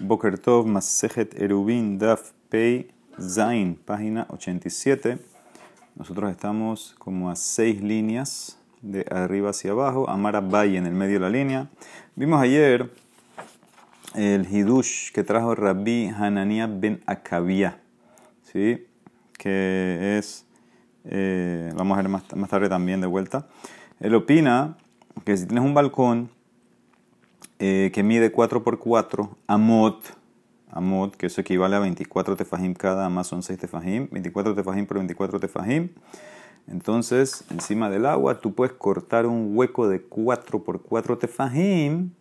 Boker Tov, Masejet Erubin, Daf Pei Zain, página 87. Nosotros estamos como a seis líneas de arriba hacia abajo. Amara Valle en el medio de la línea. Vimos ayer el Hidush que trajo Rabbi Hanania ben Akavia, ¿sí? que es, eh, vamos a ver más, más tarde también de vuelta. Él opina que si tienes un balcón eh, que mide 4x4, amot, amot, que eso equivale a 24 tefajim cada, más son 6 tefajim, 24 tefajim por 24 tefajim. Entonces, encima del agua, tú puedes cortar un hueco de 4x4 tefajim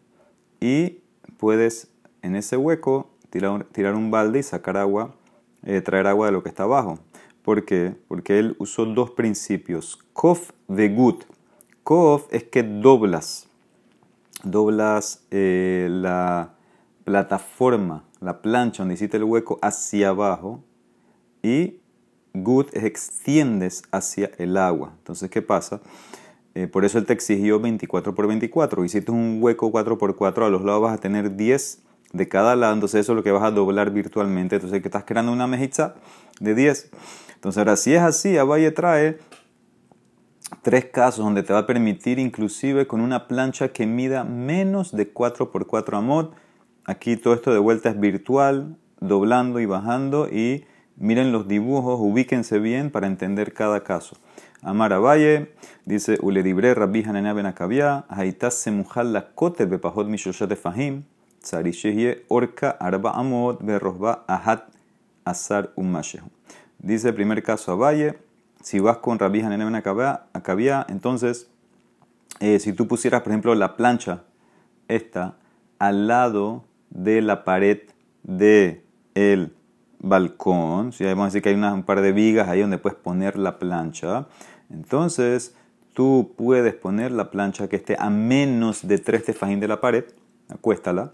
y puedes en ese hueco tirar tirar un balde y sacar agua, eh, traer agua de lo que está abajo. ¿Por qué? Porque él usó dos principios. Kof de gut. Kof es que doblas doblas eh, la plataforma, la plancha donde hiciste el hueco hacia abajo y good es extiendes hacia el agua. Entonces, ¿qué pasa? Eh, por eso él te exigió 24 por 24. Hiciste un hueco 4 por 4, a los lados vas a tener 10 de cada lado, entonces eso es lo que vas a doblar virtualmente. Entonces, que estás creando una mejizá de 10. Entonces, ahora si es así, Valle trae tres casos donde te va a permitir inclusive con una plancha que mida menos de 4x4 amot. Aquí todo esto de vuelta es virtual, doblando y bajando y miren los dibujos, ubíquense bien para entender cada caso. Amara Valle dice Uledibre Rabbi Hanania ben Akavia, Haitas semujal la kote bepahot mishoshat fahim, Tsarishehye orka arba amot berrosba ahat asar umashehu. Dice primer caso a Valle, si vas con Rabbi Hanena Acabía, entonces, eh, si tú pusieras, por ejemplo, la plancha, esta, al lado de la pared del el balcón, si vamos a decir que hay un par de vigas ahí donde puedes poner la plancha, entonces tú puedes poner la plancha que esté a menos de 3 tefajín de la pared, acuéstala,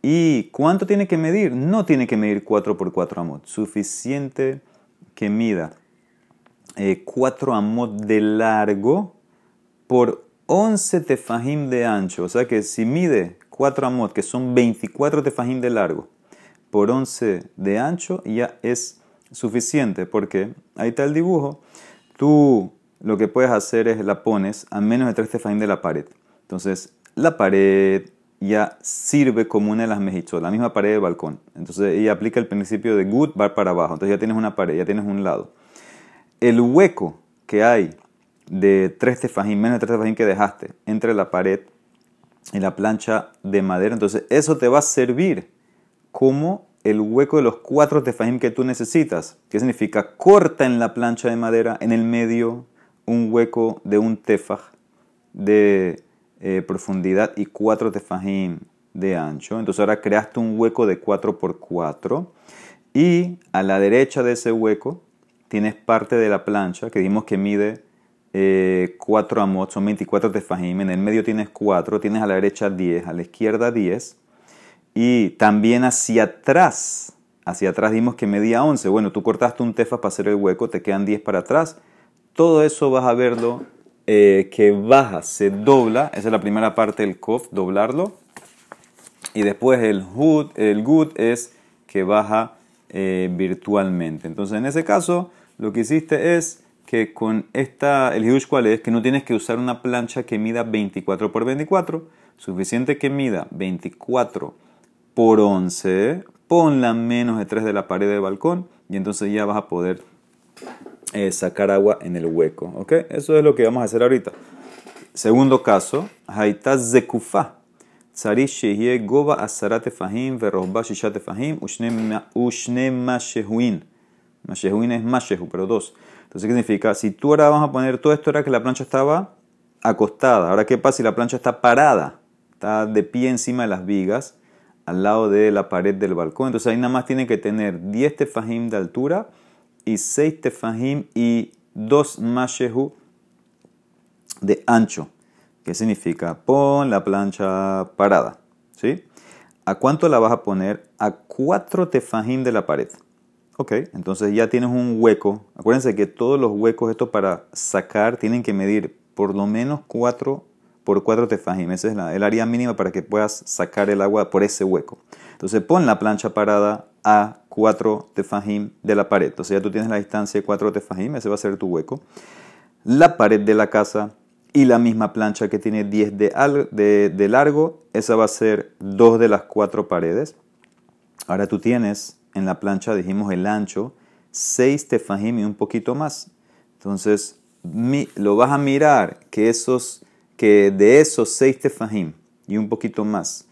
¿Y cuánto tiene que medir? No tiene que medir 4 por 4 amot, suficiente que mida 4 eh, amot de largo por 11 tefajim de ancho. O sea que si mide 4 amot, que son 24 tefajim de largo, por 11 de ancho, ya es suficiente. Porque ahí está el dibujo. Tú lo que puedes hacer es la pones a menos de 3 tefajim de la pared. Entonces, la pared ya sirve como una de las mejichos, la misma pared de balcón. Entonces, ella aplica el principio de good, bar para abajo. Entonces, ya tienes una pared, ya tienes un lado el hueco que hay de tres tefajim, menos de tres tefajim que dejaste entre la pared y la plancha de madera, entonces eso te va a servir como el hueco de los cuatro tefajim que tú necesitas. ¿Qué significa? Corta en la plancha de madera, en el medio, un hueco de un tefaj de eh, profundidad y cuatro tefajim de ancho. Entonces ahora creaste un hueco de 4 por 4 y a la derecha de ese hueco tienes parte de la plancha que dimos que mide 4 eh, amot, son 24 tefajim, en el medio tienes 4, tienes a la derecha 10, a la izquierda 10, y también hacia atrás, hacia atrás dimos que medía 11, bueno, tú cortaste un tefa para hacer el hueco, te quedan 10 para atrás, todo eso vas a verlo eh, que baja, se dobla, esa es la primera parte del kof, doblarlo, y después el hud, el good es que baja eh, virtualmente. Entonces, en ese caso, lo que hiciste es que con esta, el huge cuál es, que no tienes que usar una plancha que mida 24 por 24, suficiente que mida 24 por 11, ponla menos de 3 de la pared del balcón y entonces ya vas a poder eh, sacar agua en el hueco. ¿ok? Eso es lo que vamos a hacer ahorita. Segundo caso, Haitaz Zekufa. צריך שיהיה גובה עשרה טפחים ורוחבה שישה טפחים ושני משהוין. Mashehuin es pero dos. Entonces, ¿qué significa? Si tú ahora vas a poner todo esto, era que la plancha estaba acostada. Ahora, ¿qué pasa si la plancha está parada? Está de pie encima de las vigas, al lado de la pared del balcón. Entonces, ahí nada más tiene que tener 10 tefajim de altura y 6 tefajim y 2 Mashehu de ancho. ¿Qué significa? Pon la plancha parada. ¿Sí? ¿A cuánto la vas a poner? A 4 tefajim de la pared. Ok, entonces ya tienes un hueco. Acuérdense que todos los huecos, esto para sacar, tienen que medir por lo menos 4 por 4 tefajim. Esa es la, el área mínima para que puedas sacar el agua por ese hueco. Entonces pon la plancha parada a 4 tefajim de la pared. Entonces ya tú tienes la distancia de 4 tefajim, ese va a ser tu hueco. La pared de la casa y la misma plancha que tiene 10 de, de, largo, esa va a ser dos de las cuatro paredes. Ahora tú tienes en la plancha, dijimos el ancho, 6 tefajim y un poquito más. Entonces, lo vas a mirar que, esos, que de esos 6 tefajim y un poquito más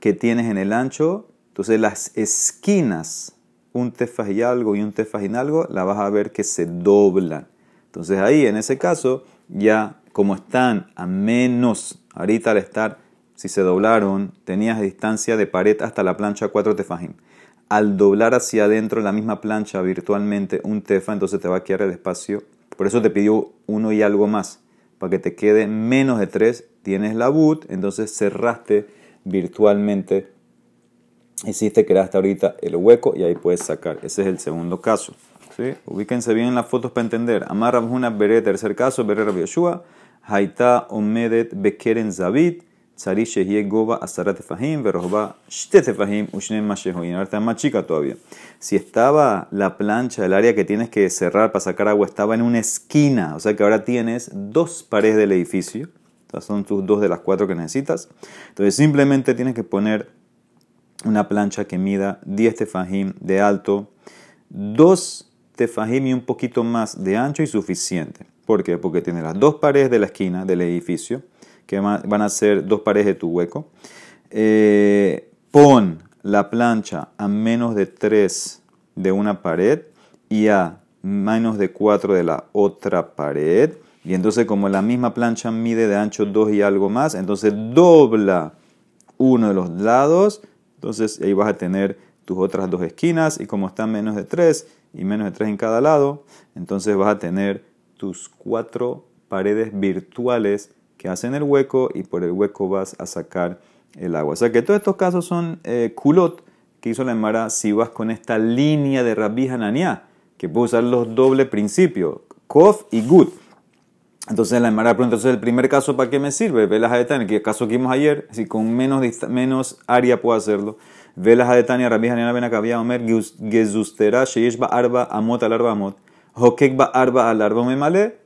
que tienes en el ancho, entonces las esquinas, un tefaj y algo y un tefaj y algo, la vas a ver que se doblan. Entonces ahí, en ese caso, ya como están a menos, ahorita al estar, si se doblaron, tenías distancia de pared hasta la plancha 4 tefajim. Al doblar hacia adentro la misma plancha virtualmente un tefa, entonces te va a quedar el espacio. Por eso te pidió uno y algo más. Para que te quede menos de 3, tienes la boot, entonces cerraste virtualmente. Hiciste, creaste ahorita el hueco y ahí puedes sacar. Ese es el segundo caso. ¿sí? Ubíquense bien en las fotos para entender. Amar una veré, tercer caso, veré Rabbi Yeshua. Haita omedet bekeren zabit. Tzari shehie goba asarat tefahim, verroba shte tefahim, ushnem mashehoyin. Ahora está más chica todavía. Si estaba la plancha, el área que tienes que cerrar para sacar agua, estaba en una esquina, o sea que ahora tienes dos paredes del edificio. Estas son tus dos de las cuatro que necesitas. Entonces simplemente tienes que poner una plancha que mida 10 tefahim de alto, dos tefajim y un poquito más de ancho y suficiente. ¿Por qué? Porque tiene las dos paredes de la esquina del edificio, que van a ser dos paredes de tu hueco. Eh, pon la plancha a menos de 3 de una pared y a menos de 4 de la otra pared. Y entonces como la misma plancha mide de ancho 2 y algo más, entonces dobla uno de los lados. Entonces ahí vas a tener tus otras dos esquinas y como están menos de 3, y menos de 3 en cada lado, entonces vas a tener tus cuatro paredes virtuales que hacen el hueco y por el hueco vas a sacar el agua. O sea que todos estos casos son eh, culot que hizo la Emara si vas con esta línea de Rabbi Hananiah, que puede usar los doble principios, kof y gut. Entonces la Emara pregunta, entonces el primer caso ¿para qué me sirve? Ve las en el caso que vimos ayer, si con menos, menos área puedo hacerlo. Velas de Tania, Rabbi Hanina ben Akavia, Omer, Gezustera, Sheish ba arba amot al arba amot, Hokek ba arba al arba memale.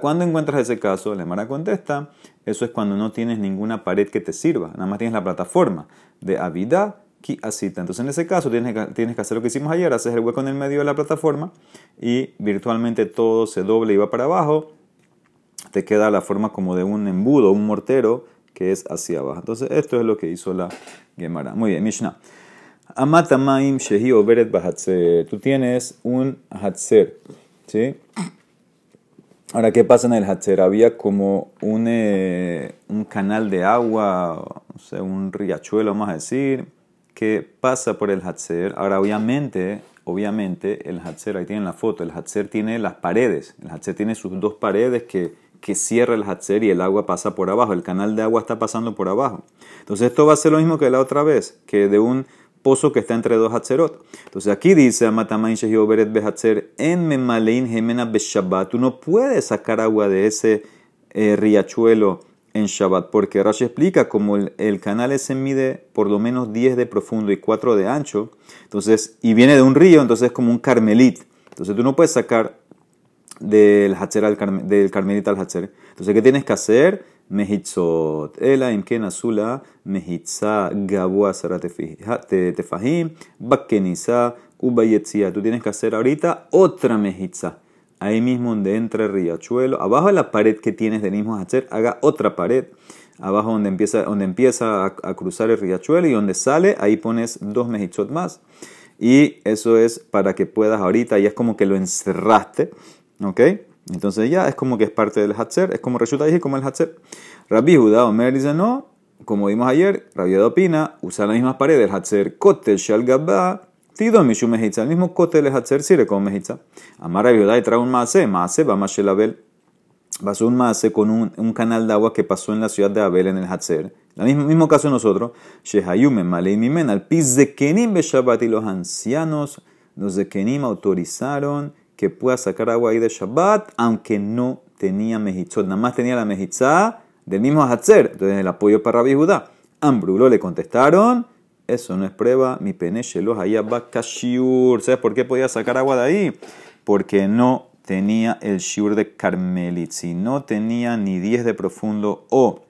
¿Cuándo encuentras ese caso? La Mara contesta, eso es cuando no tienes ninguna pared que te sirva, nada más tienes la plataforma de Avidá, Ki Asita. Entonces en ese caso tienes que, tienes que hacer lo que hicimos ayer, haces el hueco en el medio de la plataforma y virtualmente todo se doble y va para abajo, te queda la forma como de un embudo, un mortero, que es hacia abajo. Entonces, esto es lo que hizo la Gemara. Muy bien, Mishnah. Amatamaim shehi oberet bahatzer. Tú tienes un hatzer, ¿sí? Ahora, ¿qué pasa en el hatzer? Había como un, eh, un canal de agua, no sé, un riachuelo, vamos a decir, que pasa por el hatzer. Ahora, obviamente, obviamente, el hatzer, ahí tienen la foto, el hatzer tiene las paredes. El hatzer tiene sus dos paredes que que cierra el Hatzer y el agua pasa por abajo. El canal de agua está pasando por abajo. Entonces esto va a ser lo mismo que la otra vez, que de un pozo que está entre dos Hatzerot. Entonces aquí dice Amatamain Beret Behatzer en Memalein Gemena Beshabbat. Tú no puedes sacar agua de ese eh, riachuelo en Shabbat, porque Rashi explica como el, canal se mide por lo menos 10 de profundo y 4 de ancho, entonces, y viene de un río, entonces es como un carmelit. Entonces tú no puedes sacar del Hatzer al del Carmelita al Hatzer. Entonces, ¿qué tienes que hacer? Mehitzot. Ela imken azula mehitza gabua tefahim bakeniza ubayetzia. Tú tienes que hacer ahorita otra mejitza. Ahí mismo donde entra el riachuelo. Abajo de la pared que tienes del mismo Hatzer, haga otra pared. Abajo donde empieza, donde empieza a, cruzar el riachuelo y donde sale, ahí pones dos mehitzot más. Y eso es para que puedas ahorita, ya es como que lo encerraste ¿Ok? Entonces ya es como que es parte del Hatzer, es como resulta dije como el Hatzer. Rabbi Judá Omer dice no, como vimos ayer, Rabbi opina, usa las mismas paredes, el Hatzer Kotel Shal Gabba, Tido Mishu Mejitza, el mismo Kotel el Hatzer sirve como Mejitza. Amar Rabbi Judá y trae un Maase, Maase va más Abel. Pasó un Maase con un, un, canal de agua que pasó en la ciudad de Abel en el Hatzer. El mismo, mismo caso nosotros, Shehayume Malei Mimen, al Piz de Kenim Beshabat y los ancianos, los de Kenim autorizaron que pueda sacar agua ahí de Shabbat, aunque no tenía mejitzot. Nada más tenía la mejizá del mismo Hatzer. Entonces el apoyo para Rabbi Judá. Ambrulo le contestaron, eso no es prueba, mi pene shelos va kashiur. ¿Sabes por qué podía sacar agua de ahí? Porque no tenía el shiur de Carmelit. Si no tenía ni 10 de profundo o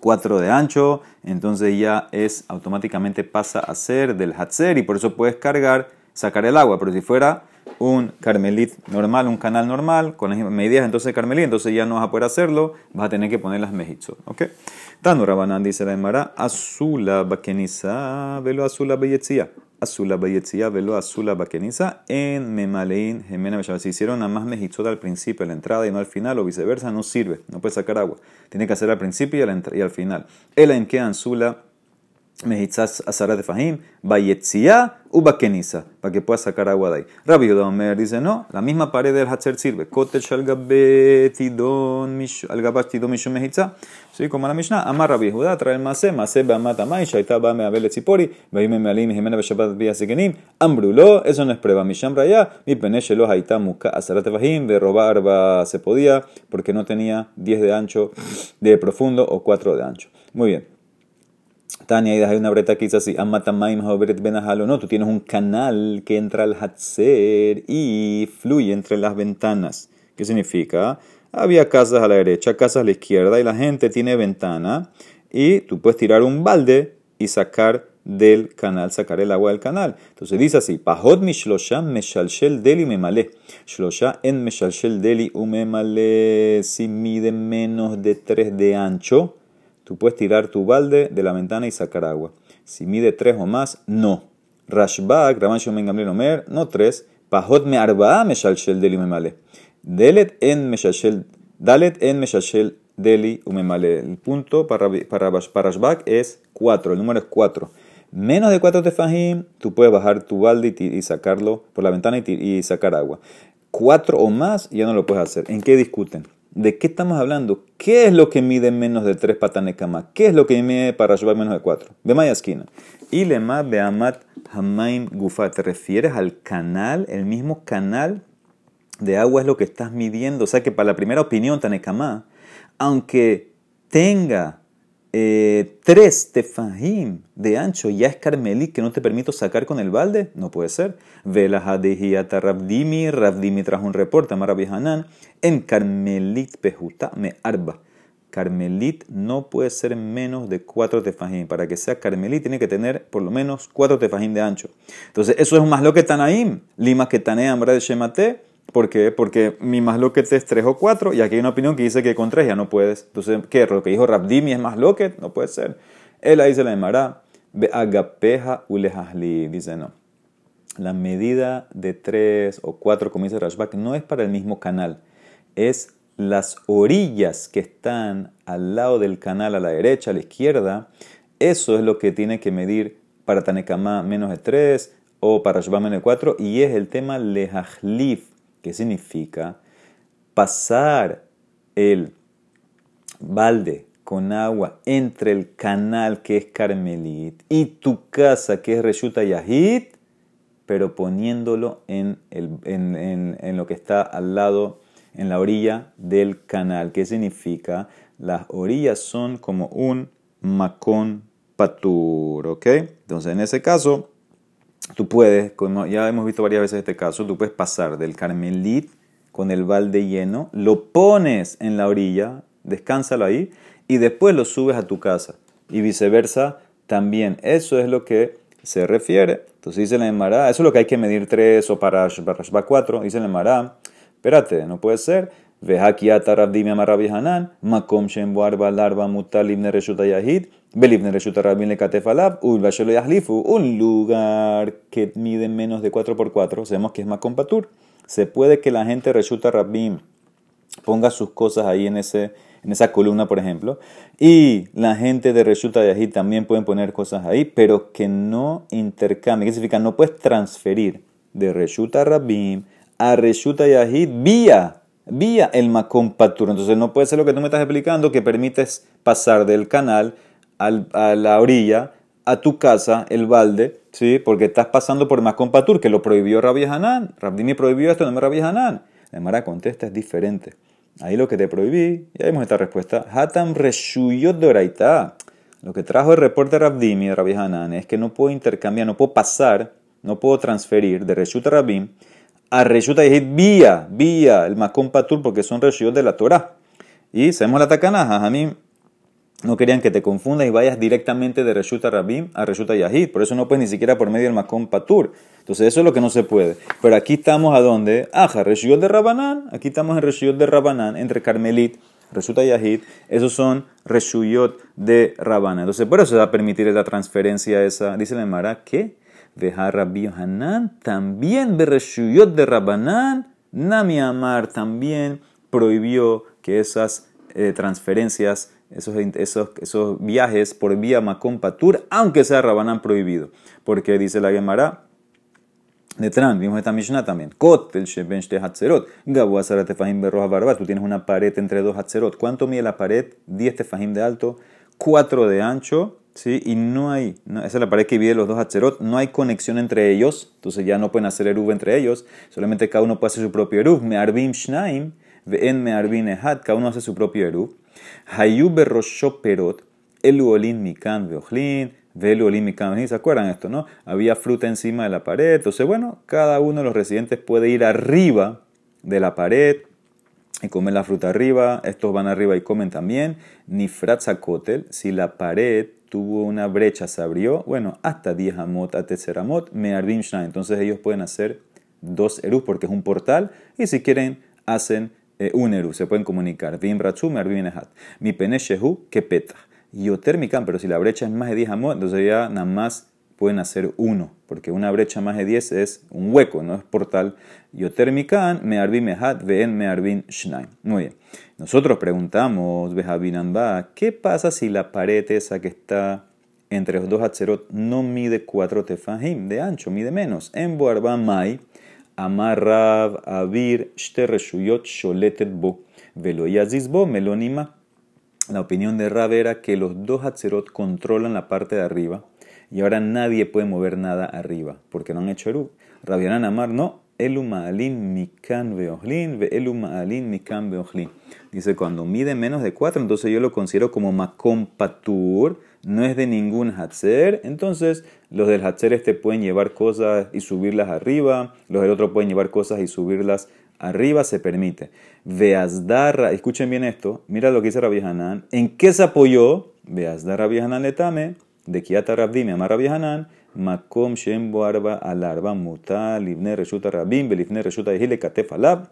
4 de ancho, entonces ya es automáticamente pasa a ser del Hatzer y por eso puedes cargar, sacar el agua. Pero si fuera un carmelit normal, un canal normal, con las medidas entonces carmelit, entonces ya no vas a poder hacerlo, vas a tener que poner las mejitzot. ¿Ok? Tanu Rabanán dice la Emara, azula bakeniza, velo azula beyetzia. Azula beyetzia, velo azula bakeniza, en memalein, gemena Si hicieron nada más mejitzot al principio, a la entrada y no al final, o viceversa, no sirve, no puede sacar agua. Tiene que hacer al principio y, al final. El en que azula Mehitzas Azarat de Fahim, Bayetzia u Bakeniza, para que pueda sacar agua de ahí. Rabbi Omer dice, no, la misma pared del Hatzer sirve. Kotel Shalgabetidon Algabatidon Mishum Mehitza. Sí, como la Mishnah, Amar Rabbi Judá, trae el Mase, Mase Beamat Amai, Shaita Bame Abel Tzipori, Baime Mealim, Jimena Beshabat Via Sekenim, Ambrulo, eso no es prueba. Misham Raya, mi Peneshelo Haita Muka Azarat de Fahim, de robar se podía, porque no tenía 10 de ancho, de profundo o 4 de ancho. Muy bien. Tania, y hay una breta que dice así, no, tú tienes un canal que entra al Hatzer y fluye entre las ventanas. ¿Qué significa? Había casas a la derecha, casas a la izquierda y la gente tiene ventana y tú puedes tirar un balde y sacar del canal, sacar el agua del canal. Entonces dice así, Pahot mi shlosha meshalshel deli memale. Shlosha en meshalshel deli umemale si mide menos de 3 de ancho Tú puedes tirar tu balde de la ventana y sacar agua. Si mide 3 o más, no. Rashbak, Raman Shomen Gamliel Omer, no 3. Pajot me arba me shalshel deli umemale. Delet en meshalshel, dalet en meshalshel deli umemale. El punto para, para, para Rashbak es 4, el número es 4. Menos de 4 tefajim, tú puedes bajar tu balde y, sacarlo por la ventana y, y sacar agua. 4 o más, ya no lo puedes hacer. ¿En qué discuten? ¿De qué estamos hablando? ¿Qué es lo que mide menos de 3 patanekama? ¿Qué es lo que mide para llevar menos de 4? Bemaya esquina. Y beamat hamaim gufa. ¿Te refieres al canal? El mismo canal de agua es lo que estás midiendo. O sea que para la primera opinión, Tanekama, aunque tenga eh, tres de ancho ya es carmelit que no te permito sacar con el balde, no puede ser. Vela hadehiyata Rabdimi, Rabdimi trajo un reporte Marabi Hanan, en carmelit pejuta me arba. Carmelit no puede ser menos de cuatro tefajim. Para que sea carmelit tiene que tener por lo menos cuatro tefajim de ancho. Entonces eso es más lo que Tanaim, lima que tanea de shemate ¿Por qué? Porque mi más loquet es 3 o 4 y aquí hay una opinión que dice que con 3 ya no puedes. Entonces, ¿qué? Lo que dijo Rabdimi es más loquet, no puede ser. Él ahí se la llamará agapeja ulehahli. Dice no. La medida de 3 o 4, como dice Rashbak, no es para el mismo canal. Es las orillas que están al lado del canal, a la derecha, a la izquierda. Eso es lo que tiene que medir para Tanekama menos de 3 o para Rashbak menos de 4. Y es el tema lehahlif ¿Qué significa? Pasar el balde con agua entre el canal que es Carmelit y tu casa que es Reshuta Yahid, pero poniéndolo en, en, lo que está al lado, en la orilla del canal. ¿Qué significa? Las orillas son como un macón patur, ¿ok? Entonces en ese caso tú puedes, como ya hemos visto varias veces este caso, tú puedes pasar del carmelit con el balde lleno, lo pones en la orilla, descánsalo ahí y después lo subes a tu casa. Y viceversa también. Eso es lo que se refiere. Entonces dice la Emara, eso es lo que hay que medir tres o para, para 4. Dice la Emara, espérate, no puede ser. Hanan, Makom Shem Barba Larba Mutalib Un lugar que mide menos de 4x4, sabemos que es Makom Patur. Se puede que la gente Reshuta Rabim ponga sus cosas ahí en, ese, en esa columna, por ejemplo, y la gente de Reshuta Yahid también pueden poner cosas ahí, pero que no intercambie. ¿Qué significa? No puedes transferir de Reshuta Rabim a Reshuta Yahid vía vía el Macón Patur. Entonces no puede ser lo que tú me estás explicando, que permites pasar del canal a la orilla a tu casa, el balde, ¿sí? porque estás pasando por Patur, que lo prohibió Rabbi Hanan. Rabdimi prohibió esto, no me Rabbi Hanan. La Mara contesta, es diferente. Ahí lo que te prohibí, ya vimos esta respuesta. Hatam reshuyot doraita. Lo que trajo el reporte de Rabdimi de Rabbi Hanan es que no puedo intercambiar, no puedo pasar, no puedo transferir de Reshut Rabim a Reshut vía, vía el Makom Patur, porque son Reshut de la Torah. Y sabemos la Takana, mí no querían que te confundas y vayas directamente de Reshuta Rabim a Reshuta Yahid. Por eso no puedes ni siquiera por medio del Makom Patur. Entonces eso es lo que no se puede. Pero aquí estamos a dónde? Aja, Reshuyot de Rabanán. Aquí estamos en Reshuyot de Rabanán, entre Carmelit, Reshuta Yahid. Esos son Reshuyot de Rabanán. Entonces por eso se va a permitir la transferencia esa. Dice la Emara que Veja Rabbi Hanan también de Reshuyot de Rabanán. Nami Amar también prohibió que esas eh, transferencias esos, esos, esos viajes por vía Macón Patur, aunque sea Rabanán prohibido. Porque dice la Gemara, de Tran, vimos esta Mishnah también. Kot el Sheben Hatzerot. Gabu Tefahim Berroja Barba. Tú tienes una pared entre dos Hatzerot. ¿Cuánto mide la pared? 10 Tefahim de alto, 4 de ancho. ¿sí? Y no hay, esa es la pared que divide los dos Hatzerot. No hay conexión entre ellos. Entonces ya no pueden hacer Eruv entre ellos. Solamente cada uno puede hacer su propio Eruv. Me Arbim Shnaim. Ve'en Me Arbim Ehad. Cada uno hace su propio Eruv. Hayu berrosho perot, eluolin mikan veojlin, veluolin mikan ¿Se acuerdan esto, no? Había fruta encima de la pared. Entonces, bueno, cada uno de los residentes puede ir arriba de la pared y comer la fruta arriba. Estos van arriba y comen también. Ni fratzakotel, si la pared tuvo una brecha, se abrió, bueno, hasta 10 amot, a tercer amot, me Entonces ellos pueden hacer dos erus porque es un portal y si quieren hacen eh, un eru, se pueden comunicar. Vim ratzum, hat. Mi pene shehu, que peta. Yotermikan, pero si la brecha es más de 10 amot, entonces ya nada más pueden hacer uno, porque una brecha más de 10 es un hueco, no es portal. Yotermikan, me arbin mehat, ven me arbin shnaim. Muy bien. Nosotros preguntamos, Bejavinamba, ¿qué pasa si la pared esa que está entre los dos hatzerot no mide 4 tefahim de ancho, mide menos? En Boarba Mai Amarrav Avir Sholetet Bo Melonima. La opinión de Rav era que los dos Hatzerot controlan la parte de arriba y ahora nadie puede mover nada arriba porque no han hecho Eru. Rabianan Amar no. Elu Ma'alin Mikan Veohlin Ve Elu Ma'alin Mikan Veohlin. Dice cuando mide menos de 4, entonces yo lo considero como Makom Patur no es de ningún Hatzer, entonces los del Hatzer este pueden llevar cosas y subirlas arriba, los del otro pueden llevar cosas y subirlas arriba, se permite. Veazdarra, escuchen bien esto, mira lo que dice Rabbi Hanan, ¿en qué se apoyó? Veazdarra Rabbi Hanan letame, de amar Rabbi Hanan, Makom Shem Boarba Alarba Muta, Livne Reshuta Rabim, Belifne Reshuta Yehile Katef Alab,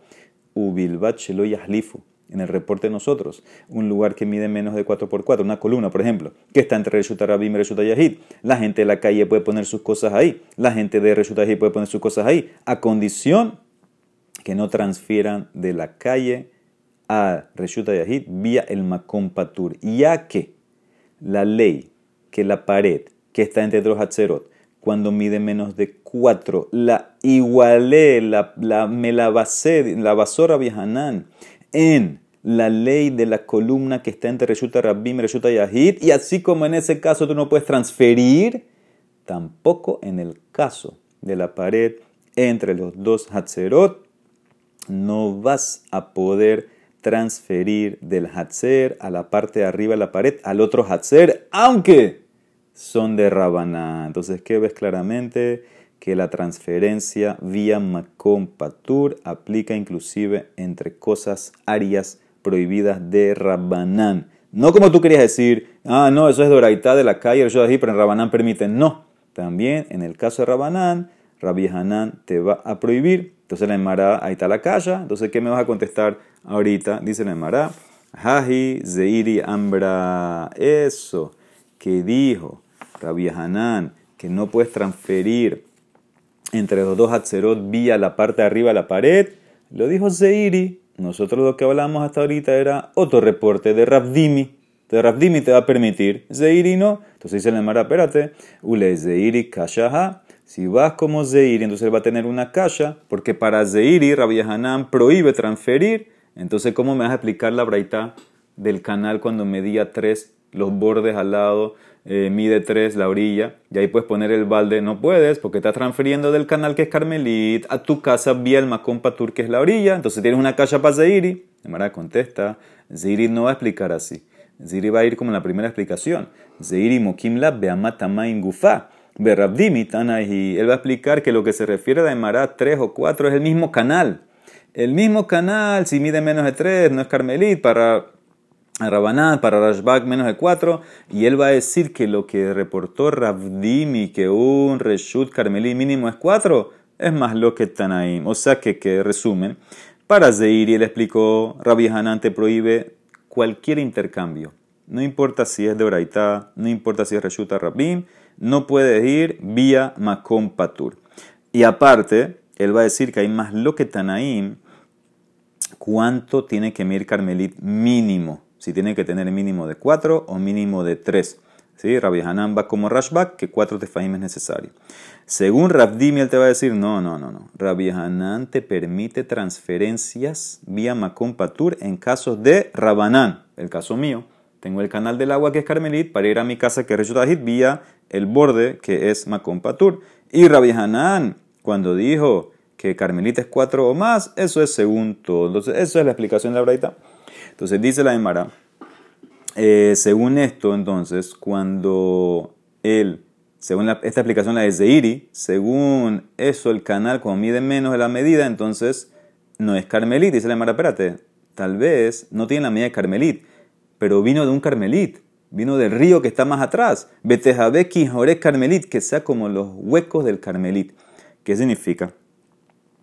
Ubilbat Shelo Yahlifu. En el reporte de nosotros, un lugar que mide menos de 4x4, una columna, por ejemplo, que está entre Reshuta Rabim y Reshuta Yahid. La gente de la calle puede poner sus cosas ahí, la gente de Reshuta Yahid puede poner sus cosas ahí, a condición que no transfieran de la calle a Reshuta Yahid vía el Makom Patur, ya que la ley que la pared que está entre los Hatzerot, cuando mide menos de 4, la igualé, la, la, me la basé, la basora viajanán en la ley de la columna que está entre Reshuta Rabbim y Reshuta Yahid, y así como en ese caso tú no puedes transferir, tampoco en el caso de la pared entre los dos Hatzerot, no vas a poder transferir del Hatzer a la parte de arriba de la pared al otro Hatzer, aunque son de Rabaná. Entonces, ¿qué ves claramente? que la transferencia vía Makom Patur aplica inclusive entre cosas arias prohibidas de Rabbanán. No como tú querías decir, ah, no, eso es Doraitá de la calle, pero en Rabbanán permite. No, también en el caso de Rabbanán, Rabbi Hanan te va a prohibir. Entonces la Emara, ahí está la calle. Entonces, ¿qué me vas a contestar ahorita? Dice la Emara, Haji Zeiri Ambra. Eso que dijo Rabbi Hanan, que no puedes transferir entre los dos Hatzerot vía la parte de arriba de la pared, lo dijo Zeiri. Nosotros lo que hablamos hasta ahorita era otro reporte de Rabdimi. De Rabdimi te va a permitir, Zeiri no. Entonces dice la Mara, espérate, Ule Zeiri Kashaha. Si vas como Zeiri, entonces él va a tener una kasha, porque para Zeiri, Rabbi Hanan prohíbe transferir. Entonces, ¿cómo me vas a explicar la braita del canal cuando medía tres los bordes al lado eh, mide 3 la orilla, y ahí puedes poner el balde. No puedes porque estás transfiriendo del canal que es Carmelit a tu casa vía el Macón Patur que es la orilla. Entonces tienes una calle para Zeiri. Mara contesta, Zeiri no va a explicar así. Zeiri va a ir como la primera explicación. Zeiri Mokimla Beamatama Ingufa. Berabdimi y él va a explicar que lo que se refiere a Emara 3 o 4 es el mismo canal. El mismo canal, si mide menos de 3, no es Carmelit, para Rabanán, para Rashbak menos de 4, y él va a decir que lo que reportó Rabdimi, que un Reshut Carmelí mínimo es 4, es más lo que Tanaim. O sea que, que resumen, para Zeiri él explicó, Rabbi Hanan te prohíbe cualquier intercambio. No importa si es de Oraitá, no importa si es Reshut Rabim, no puedes ir vía Makom Patur. Y aparte, él va a decir que hay más lo que Tanaim, cuánto tiene que medir Carmelit mínimo si tiene que tener mínimo de 4 o mínimo de 3. ¿Sí? Rabbi Hanan va como Rashbak, que 4 tefahim es necesario. Según Rabdimi, él te va a decir, no, no, no, no. Rabbi Hanan te permite transferencias vía Makom Patur en casos de Rabanán, el caso mío. Tengo el canal del agua que es Carmelit para ir a mi casa que es Reshutahit vía el borde que es Makom Patur. Y Rabbi Hanan, cuando dijo que Carmelit es 4 o más, eso es según todo. Entonces, eso es la explicación de la Braita. Entonces dice la Emara, eh, según esto, entonces, cuando él, según esta explicación, la de Zeiri, según eso, el canal, cuando mide menos de la medida, entonces no es Carmelit. Dice la Emara, espérate, tal vez no tiene la medida de Carmelit, pero vino de un Carmelit. Vino del río que está más atrás. Betejabeki Jorek Carmelit, que sea como los huecos del Carmelit. ¿Qué significa?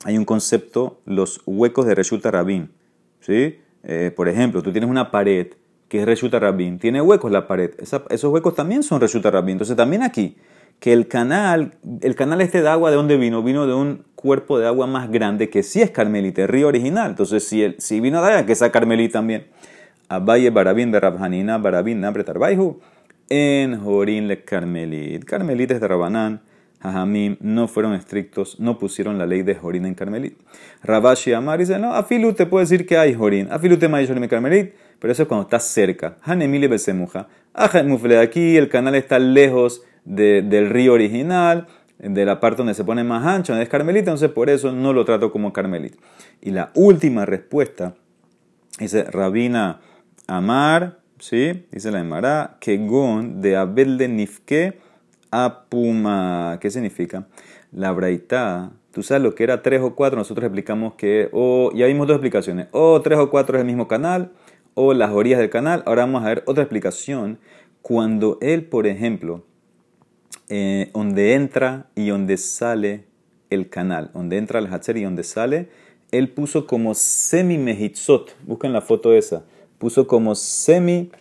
Hay un concepto, los huecos de Reshuta Rabin. ¿Sí? Eh, por ejemplo, tú tienes una pared que es Reshuta Rabin, tiene huecos la pared, esos huecos también son Reshuta Rabin. Entonces también aquí, que el canal, el canal este de agua, ¿de dónde vino? Vino de un cuerpo de agua más grande que sí es Carmelita, el río original. Entonces si, el, si vino de allá, que es Carmelita también. Abaye Barabin de Rabhanina, Barabin Nambre Tarbaihu, en Jorin le Carmelit. Carmelit es de Rabanán. Jajamim no fueron estrictos, no pusieron la ley de Jorín en Carmelit. Rabashi Amar dice, no, Afilu te puede decir que hay Jorín, Afilu te Jorín en Carmelit, pero eso es cuando estás cerca. Hanemile Besemuja. Mufle, aquí el canal está lejos del río original, de la parte donde se pone más ancho, donde es Carmelita, entonces por eso no lo trato como Carmelit. Y la última respuesta dice Rabina Amar, ¿sí? dice la Emara, que Gon de Abel de Nifke apuma. ¿Qué significa? La braita, tú sabes lo que era 3 o 4, nosotros explicamos que, o, ya vimos dos explicaciones, o 3 o 4 es el mismo canal, o las orillas del canal. Ahora vamos a ver otra explicación. Cuando él, por ejemplo, eh, donde entra y donde sale el canal, donde entra el Hatzer y donde sale, él puso como semi mehitzot, busquen la foto esa, puso como semi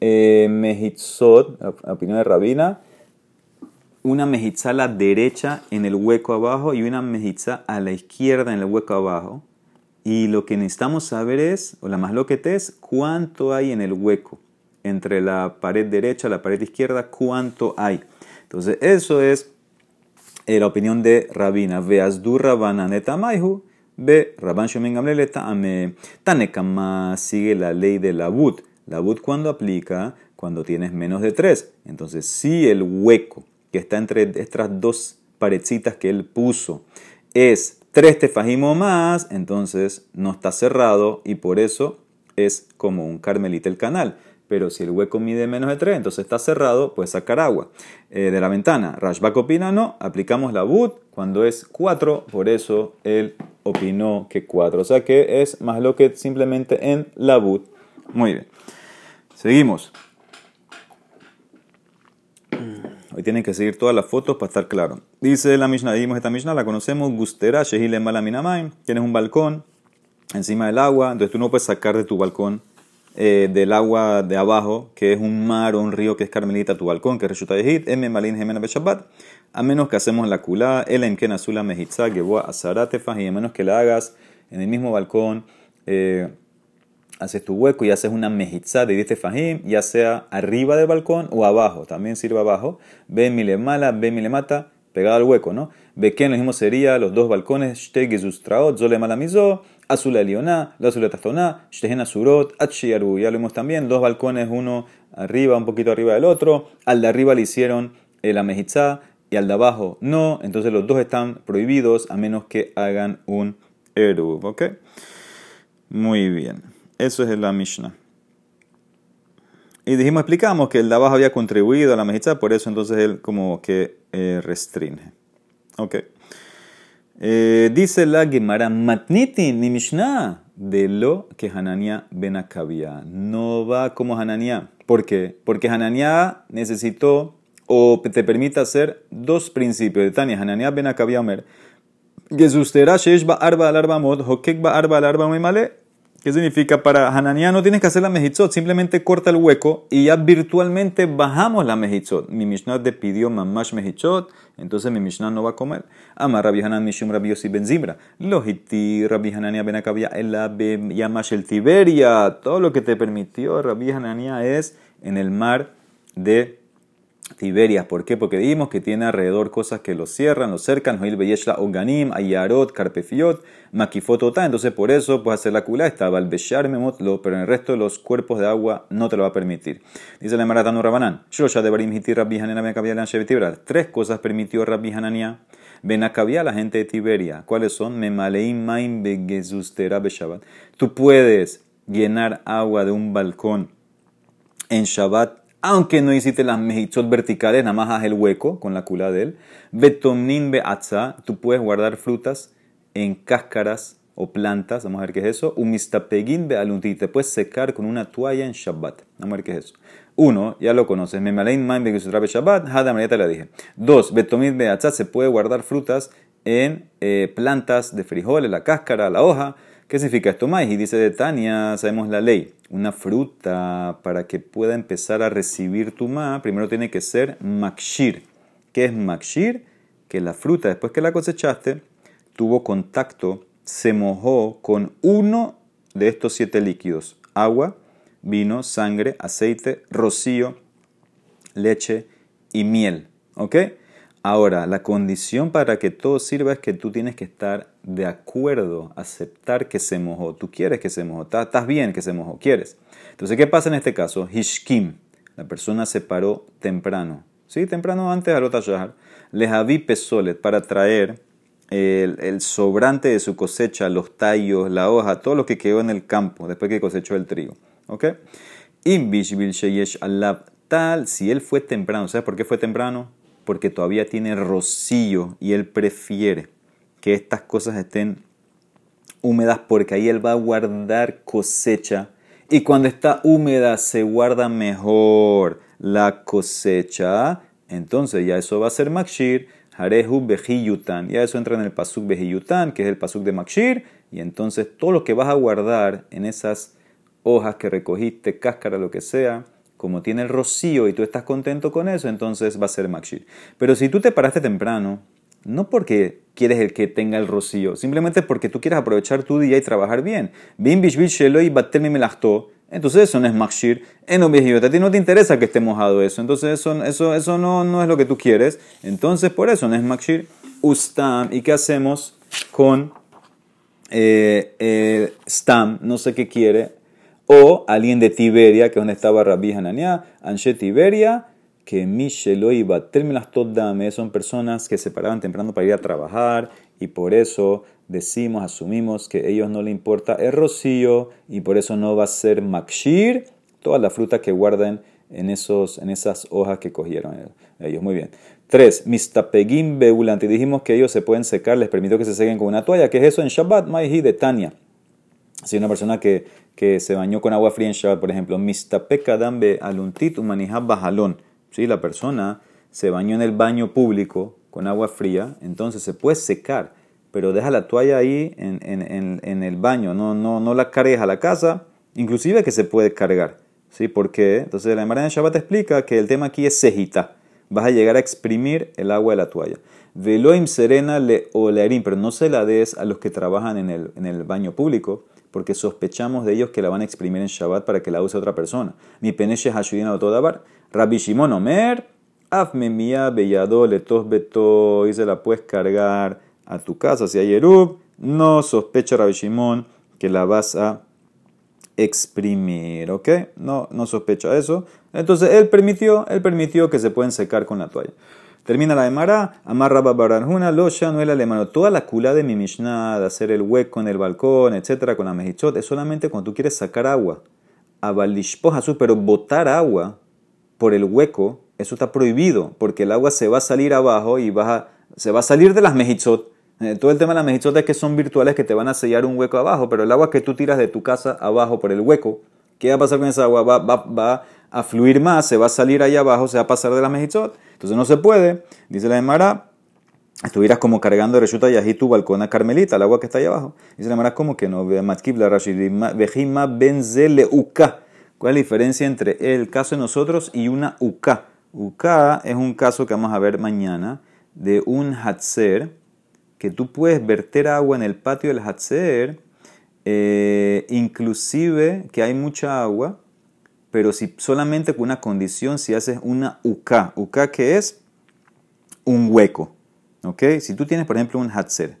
eh, opinión de Rabina, una mejitza a la derecha en el hueco abajo y una mejitza a la izquierda en el hueco abajo. Y lo que necesitamos saber es, o la más lo que te es, cuánto hay en el hueco. Entre la pared derecha y la pared izquierda, cuánto hay. Entonces, eso es eh, la opinión de Rabina. Veas du Rabana netamaihu, ve Rabban Shomen Gamlele Tanekama sigue la ley de la bud. La bud cuando aplica, cuando tienes menos de tres. Entonces, si el hueco que está entre estas dos paredcitas que él puso, es tres tefajim o más, entonces no está cerrado y por eso es como un carmelita el canal. Pero si el hueco mide menos de 3, entonces está cerrado, puede sacar agua eh, de la ventana. Rashbak opina no, aplicamos la bud cuando es 4, por eso él opinó que 4. O sea que es más lo que simplemente en la bud. Muy bien. Seguimos. Tienen que seguir todas las fotos para estar claro. Dice la Mishnah, dimos esta Mishnah, la conocemos, Gustera, Shehile Malaminamain. Tienes un balcón encima del agua, entonces tú no puedes sacar de tu balcón eh, del agua de abajo, que es un mar o un río que es Carmelita, tu balcón, que es Reshuta Yehid, M. Malin Gemena Beshabbat, a menos que hacemos la kulá, el Emken Azula Mejitza, Geboa Azaratefah, y a menos que la hagas en el mismo balcón. Eh, haces tu hueco y haces una mejizá de 10 fajim, ya sea arriba del balcón o abajo, también sirve abajo. Ve le mala, ve le mata, pegado al hueco, ¿no? Ve que lo mismo sería los dos balcones, shte gezustraot, zole mala mizo, Azul Elioná, la Azul Tastoná, Shtehen Azurot, Achiaru. Ya lo vimos también, dos balcones, uno arriba, un poquito arriba del otro. Al de arriba le hicieron la mejizá y al de abajo no. Entonces los dos están prohibidos a menos que hagan un Eruv. ¿Ok? Muy bien. Eso es la Mishnah. Y dijimos, explicamos que el de abajo había contribuido a la mejizá, por eso entonces él como que eh, restringe. Ok. Eh, dice la Gemara, Matniti ni Mishnah, de lo que Hanania ben No va como Hanania. ¿Por qué? Porque Hanania necesitó o te permite hacer dos principios. De Tania, Hanania ben Akavia Omer. Gesustera arba al arba mod, arba al arba male ¿Qué significa? Para Hananiah no tienes que hacer la mejitzot, simplemente corta el hueco y ya virtualmente bajamos la mejitzot. Mi Mishnah te pidió mamash mejitzot, entonces mi Mishnah no va a comer. Amar Rabbi Hanan Mishum Rabbi Yossi Ben. Lojiti Rabbi Hanania Ben Akavia el Yamash el Tiberia. Todo lo que te permitió Rabbi Hanania es en el mar de Tiberias. ¿Por qué? Porque dijimos que tiene alrededor cosas que lo cierran, lo cercan, Joil Beyeshla Oganim, Ayarot, Carpefiot, Makifotota. Entonces por eso puedes hacer la culá, estaba el Beshar Memotlo, pero en el resto de los cuerpos de agua no te lo va a permitir. Dice la Maratano Rabanán, ya de Barim Hiti Rabbi Tres cosas permitió Rabbi Hanania. Benacabia, la gente de Tiberia. ¿Cuáles son? Memaleim Maim Begezustera Beshabat. Tú puedes llenar agua de un balcón en Shabbat aunque no hiciste las mejichot verticales, nada más haz el hueco con la cula de él. Betomnin beatza, tú puedes guardar frutas en cáscaras o plantas, vamos a ver qué es eso. Umistapegin bealunti, te puedes secar con una toalla en Shabbat. Vamos a ver qué es eso. Uno, ya lo conoces, memalein main begusutrabe Shabbat, hadam, ya te la dije. Dos, betomnin beatza, se puede guardar frutas en eh, plantas de frijoles, la cáscara, la hoja. ¿Qué significa esto, más? Y dice de Tania, sabemos la ley. Una fruta para que pueda empezar a recibir tu ma, primero tiene que ser makshir. ¿Qué es makshir? Que la fruta, después que la cosechaste, tuvo contacto, se mojó con uno de estos siete líquidos. Agua, vino, sangre, aceite, rocío, leche y miel. ¿Ok? Ahora, la condición para que todo sirva es que tú tienes que estar de acuerdo, aceptar que se mojó. Tú quieres que se mojó, estás bien que se mojó, quieres. Entonces, ¿qué pasa en este caso? Hishkim, la persona se paró temprano, ¿sí? Temprano antes de Alotashahar. Les aví pesolet para traer el, sobrante de su cosecha, los tallos, la hoja, todo lo que quedó en el campo después que cosechó el trigo. ¿Ok? tal, si él fue temprano, ¿sabes por qué fue temprano? Porque todavía tiene rocío y él prefiere que estas cosas estén húmedas porque ahí él va a guardar cosecha y cuando está húmeda se guarda mejor la cosecha. Entonces ya eso va a ser Makshir, Harehu Bejiyutan. Ya eso entra en el Pasuk Bejiyutan, que es el Pasuk de Makshir. Y entonces todo lo que vas a guardar en esas hojas que recogiste, cáscara, lo que sea, como tiene el rocío y tú estás contento con eso, entonces va a ser Makshir. Pero si tú te paraste temprano, no porque quieres el que tenga el rocío, simplemente porque tú quieres aprovechar tu día y trabajar bien. Entonces eso no es Makshir. En a ti no te interesa que esté mojado eso. Entonces eso, eso, eso no, no es lo que tú quieres. Entonces por eso no es Makshir. Ustam. ¿Y qué hacemos con eh, eh, Stam? No sé qué quiere o alguien de Tiberia, que es donde estaba Rabbi Hananiah, Anshe Tiberia, que Mishelo iba términas Toddame, son personas que se paraban temprano para ir a trabajar y por eso decimos, asumimos que a ellos no le importa el rocío y por eso no va a ser Makshir, toda la fruta que guarden en, esos, en esas hojas que cogieron ellos. Muy bien. Tres, Mistapegim Beulante. Dijimos que ellos se pueden secar, les permito que se sequen con una toalla. ¿Qué es eso en Shabbat? Maihi de Tania. Si una persona que que se bañó con agua fría en Shabbat, por ejemplo, mistapekadambe aluntit umanijab bajalón. ¿Sí? La persona se bañó en el baño público con agua fría, entonces se puede secar, pero deja la toalla ahí en, en, en, el baño, no, no, no la cargues a la casa, inclusive que se puede cargar. ¿Sí? ¿Por qué? Entonces la Emara de Shabbat explica que el tema aquí es cejita. Vas a llegar a exprimir el agua de la toalla. Veloim serena le olearim, pero no se la des a los que trabajan en el, en el baño público porque sospechamos de ellos que la van a exprimir en Shabbat para que la use otra persona. Mi peneche hashudin todabar. Rabbi Shimon Omer, afme mía bellado beto, y se la puedes cargar a tu casa si hay erub. No sospecha Rabbi Shimon que la vas a exprimir, ¿ok? No, no sospecha eso. Entonces él permitió, él permitió que se pueden secar con la toalla. Termina la Emara, amarra babaranjuna, losha, no el alemano. Toda la cula de mi Mishnah, de hacer el hueco en el balcón, etcétera, con la mejichot, es solamente cuando tú quieres sacar agua. A pero botar agua por el hueco, eso está prohibido, porque el agua se va a salir abajo y va se va a salir de las mejichot. Eh, todo el tema de las mejichot es que son virtuales que te van a sellar un hueco abajo, pero el agua que tú tiras de tu casa abajo por el hueco, ¿qué va a pasar con esa agua? Va, va, va a fluir más, se va a salir ahí abajo, se va a pasar de las mejichot. Entonces no se puede, dice la Emara, estuvieras como cargando reshuta y tu balcón a Carmelita, el agua que está ahí abajo. Dice la Emara, como que no? Benzele uka. ¿Cuál es la diferencia entre el caso de nosotros y una uka? Uka es un caso que vamos a ver mañana de un hatzer, que tú puedes verter agua en el patio del hatzer, eh, inclusive que hay mucha agua, pero si solamente con una condición, si haces una UK. UK que es un hueco. ¿ok? Si tú tienes, por ejemplo, un hatzer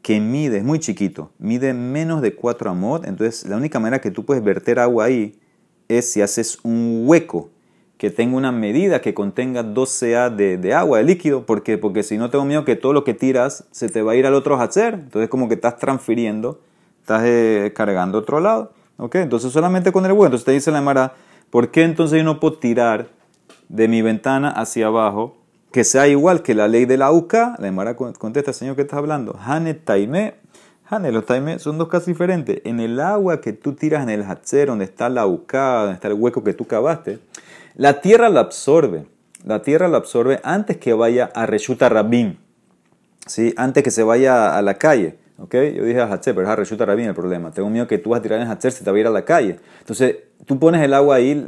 que mide, es muy chiquito, mide menos de 4 amot, entonces la única manera que tú puedes verter agua ahí es si haces un hueco que tenga una medida que contenga 12 A de, agua, de líquido. ¿Por qué? Porque si no tengo miedo que todo lo que tiras se te va a ir al otro hatzer. Entonces como que estás transfiriendo, estás eh, cargando otro lado. ¿Ok? Entonces solamente con el hueco. Entonces te dice la Mara, ¿por qué entonces yo no puedo tirar de mi ventana hacia abajo que sea igual que la ley de la UCA? La Mara contesta, Señor, ¿qué estás hablando? Hane Taime. Hane, los Taime son dos casos diferentes. En el agua que tú tiras en el hatzer, donde está la UCA, donde está el hueco que tú cavaste, la tierra la absorbe. La tierra la absorbe antes que vaya a Reshuta Rabin. ¿sí? Antes que se vaya a la calle. ¿Okay? Yo dije a Hatzer, pero es a Reshuta Rabin el problema. Tengo miedo que tú vas a tirar en Hatzer si te va a ir a la calle. Entonces, tú pones el agua ahí.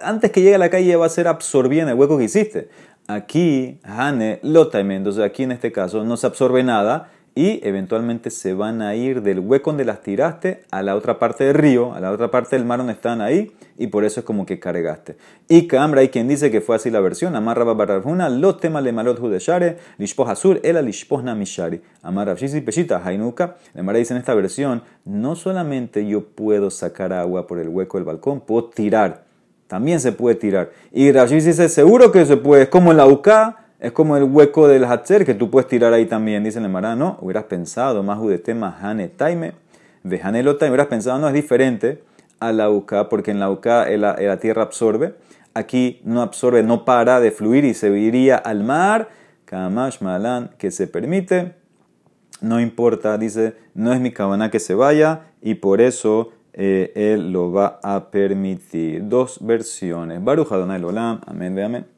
Antes que llegue a la calle va a ser absorbida en el hueco que hiciste. Aquí, Hane, Lotaime. Entonces, aquí en este caso no se absorbe nada y eventualmente se van a ir del hueco donde las tiraste a la otra parte del río, a la otra parte del mar donde están ahí, y por eso es como que cargaste. Y Cambra hay quien dice que fue así la versión, amarra babarajuna, lo tema le malot judeshare, lishpoh azur, el lishpoh namishari. Amarra shisi peshita, hainuka. Le dice en esta versión, no solamente yo puedo sacar agua por el hueco del balcón, puedo tirar. También se puede tirar. Y Rashi dice, seguro que se puede, es como la UCA, es como el hueco del Hatzer que tú puedes tirar ahí también. Dice el Mará, no, hubieras pensado más de tema Hane Taime, de Hane Lotaime, hubieras pensado, no es diferente a la UCA, porque en la UCA la, tierra absorbe. Aquí no absorbe, no para de fluir y se iría al mar. Kamash Malan, que se permite. No importa, dice, no es mi cabana que se vaya y por eso eh, él lo va a permitir. Dos versiones. Baruch Adonai Olam. Amén, ve amén.